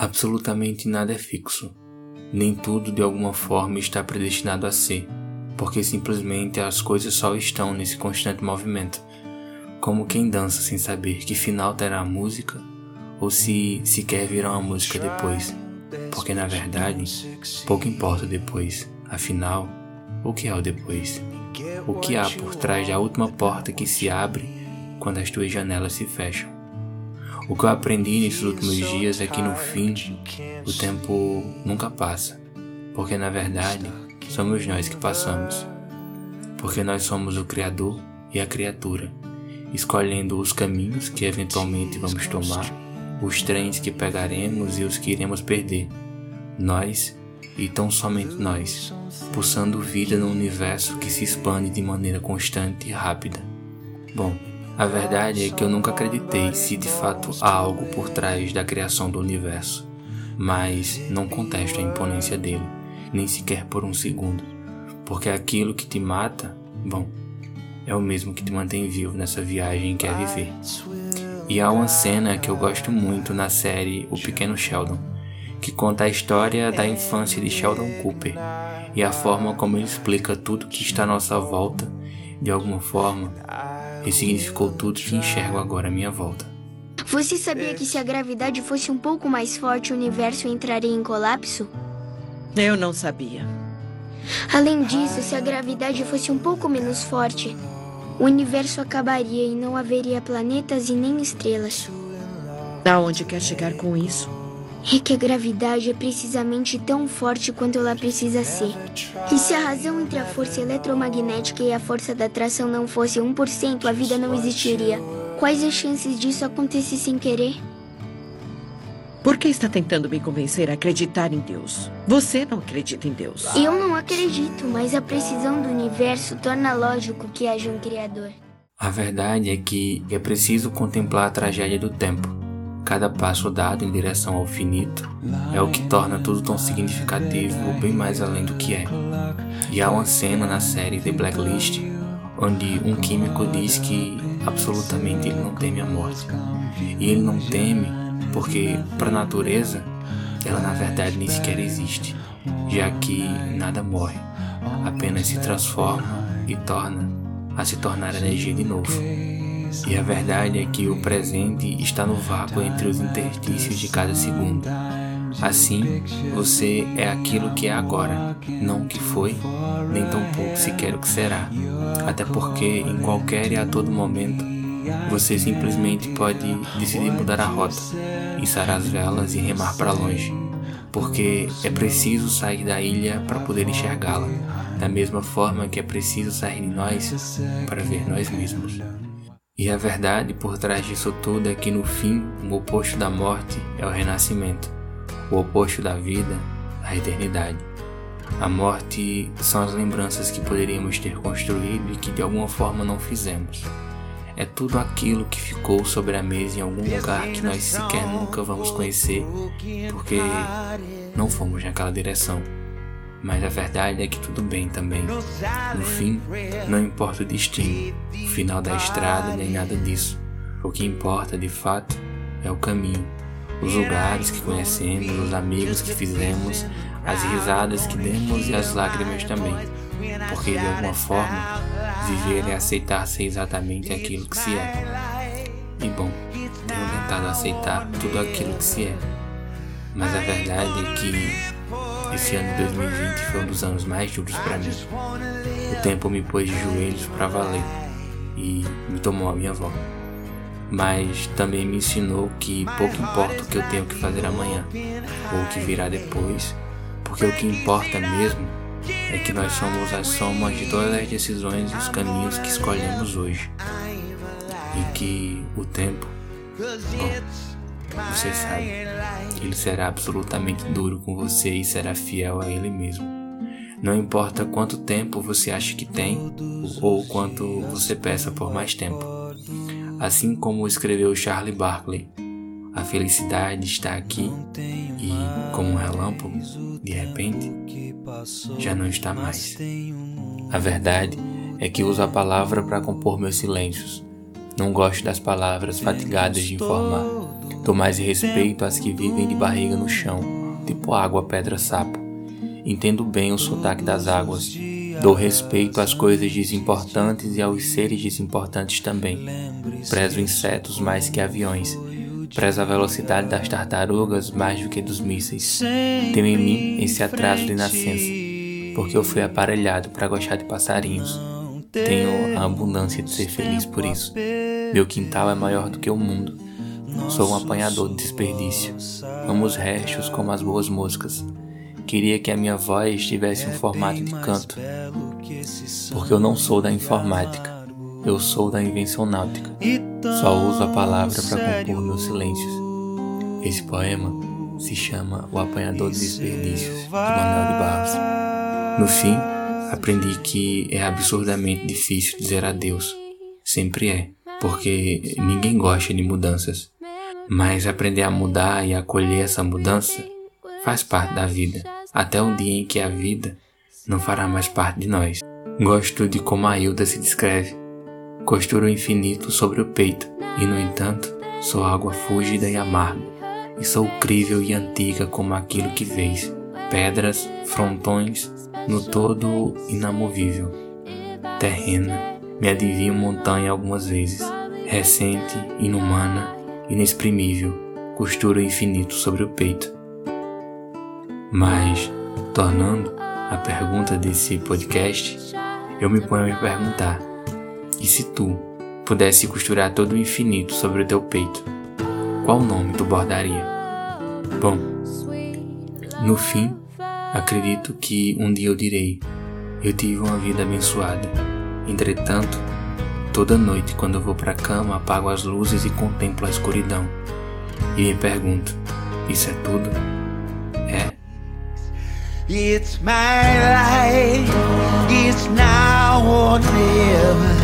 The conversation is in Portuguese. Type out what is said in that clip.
Absolutamente nada é fixo. Nem tudo de alguma forma está predestinado a ser, porque simplesmente as coisas só estão nesse constante movimento, como quem dança sem saber que final terá a música ou se sequer virá uma música depois, porque na verdade pouco importa depois, afinal, o que é o depois? O que há por trás da última porta que se abre quando as tuas janelas se fecham? O que eu aprendi nesses últimos dias é que no fim o tempo nunca passa, porque na verdade somos nós que passamos. Porque nós somos o Criador e a criatura, escolhendo os caminhos que eventualmente vamos tomar, os trens que pegaremos e os que iremos perder. Nós e tão somente nós, pulsando vida no universo que se expande de maneira constante e rápida. Bom, a verdade é que eu nunca acreditei se de fato há algo por trás da criação do universo, mas não contesto a imponência dele, nem sequer por um segundo, porque aquilo que te mata, bom, é o mesmo que te mantém vivo nessa viagem que é viver. E há uma cena que eu gosto muito na série O Pequeno Sheldon, que conta a história da infância de Sheldon Cooper e a forma como ele explica tudo que está à nossa volta, de alguma forma, ressignificou tudo que enxergo agora à minha volta. Você sabia que se a gravidade fosse um pouco mais forte, o universo entraria em colapso? Eu não sabia. Além disso, se a gravidade fosse um pouco menos forte, o universo acabaria e não haveria planetas e nem estrelas. Aonde quer chegar com isso? É que a gravidade é precisamente tão forte quanto ela precisa ser. E se a razão entre a força eletromagnética e a força da atração não fosse 1%, a vida não existiria. Quais as chances disso acontecer sem querer? Por que está tentando me convencer a acreditar em Deus? Você não acredita em Deus. Eu não acredito, mas a precisão do universo torna lógico que haja um Criador. A verdade é que é preciso contemplar a tragédia do tempo Cada passo dado em direção ao finito é o que torna tudo tão significativo, bem mais além do que é. E há uma cena na série The Blacklist onde um químico diz que absolutamente ele não teme a morte. E ele não teme porque, para a natureza, ela na verdade nem sequer existe, já que nada morre, apenas se transforma e torna a se tornar energia de novo. E a verdade é que o presente está no vácuo entre os interstícios de cada segundo. Assim, você é aquilo que é agora, não o que foi, nem tampouco sequer o que será. Até porque, em qualquer e a todo momento, você simplesmente pode decidir mudar a rota, içar as velas e remar para longe. Porque é preciso sair da ilha para poder enxergá-la, da mesma forma que é preciso sair de nós para ver nós mesmos. E a verdade por trás disso tudo é que no fim, o oposto da morte é o renascimento, o oposto da vida, a eternidade. A morte são as lembranças que poderíamos ter construído e que de alguma forma não fizemos. É tudo aquilo que ficou sobre a mesa em algum lugar que nós sequer nunca vamos conhecer, porque não fomos naquela direção. Mas a verdade é que tudo bem também. No fim, não importa o destino, o final da estrada nem nada disso. O que importa de fato é o caminho, os lugares que conhecemos, os amigos que fizemos, as risadas que demos e as lágrimas também. Porque de alguma forma, viver é aceitar ser exatamente aquilo que se é. E bom, tenho tentado aceitar tudo aquilo que se é. Mas a verdade é que esse ano de 2020 foi um dos anos mais duros para mim. O tempo me pôs de joelhos para valer e me tomou a minha volta. Mas também me ensinou que pouco importa o que eu tenho que fazer amanhã ou o que virá depois, porque o que importa mesmo é que nós somos as somas de todas as decisões e os caminhos que escolhemos hoje. E que o tempo, bom, você sabe, ele será absolutamente duro com você e será fiel a ele mesmo. Não importa quanto tempo você acha que tem ou quanto você peça por mais tempo. Assim como escreveu Charlie Barkley, a felicidade está aqui e, como um relâmpago, de repente, já não está mais. A verdade é que uso a palavra para compor meus silêncios. Não gosto das palavras fatigadas de informar Dou mais respeito às que vivem de barriga no chão, tipo água, pedra, sapo. Entendo bem o sotaque das águas. Dou respeito às coisas desimportantes e aos seres desimportantes também. Prezo insetos mais que aviões. Prezo a velocidade das tartarugas mais do que dos mísseis. Tenho em mim esse atraso de nascença, porque eu fui aparelhado para gostar de passarinhos. Tenho a abundância de ser feliz por isso. Meu quintal é maior do que o mundo. Sou um apanhador de desperdício. Amo os restos como as boas moscas. Queria que a minha voz tivesse um formato de canto, porque eu não sou da informática, eu sou da invenção náutica. Só uso a palavra para compor meus silêncios. Esse poema se chama O Apanhador de Desperdícios, de Manuel de Barros. No fim, aprendi que é absurdamente difícil dizer adeus. Sempre é, porque ninguém gosta de mudanças. Mas aprender a mudar e acolher essa mudança faz parte da vida até o dia em que a vida não fará mais parte de nós. Gosto de como a Hilda se descreve. Costuro o infinito sobre o peito, e no entanto, sou água fúgida e amarga, e sou crível e antiga como aquilo que vês, pedras, frontões, no todo inamovível. Terrena, me adivinho montanha algumas vezes, recente, inumana, inexprimível, costuro o infinito sobre o peito mas, tornando a pergunta desse podcast, eu me ponho a me perguntar: e se tu pudesse costurar todo o infinito sobre o teu peito, qual nome tu bordaria? Bom, no fim, acredito que um dia eu direi: eu tive uma vida abençoada. Entretanto, toda noite quando eu vou para a cama, apago as luzes e contemplo a escuridão. E me pergunto: isso é tudo? It's my life, it's now or never.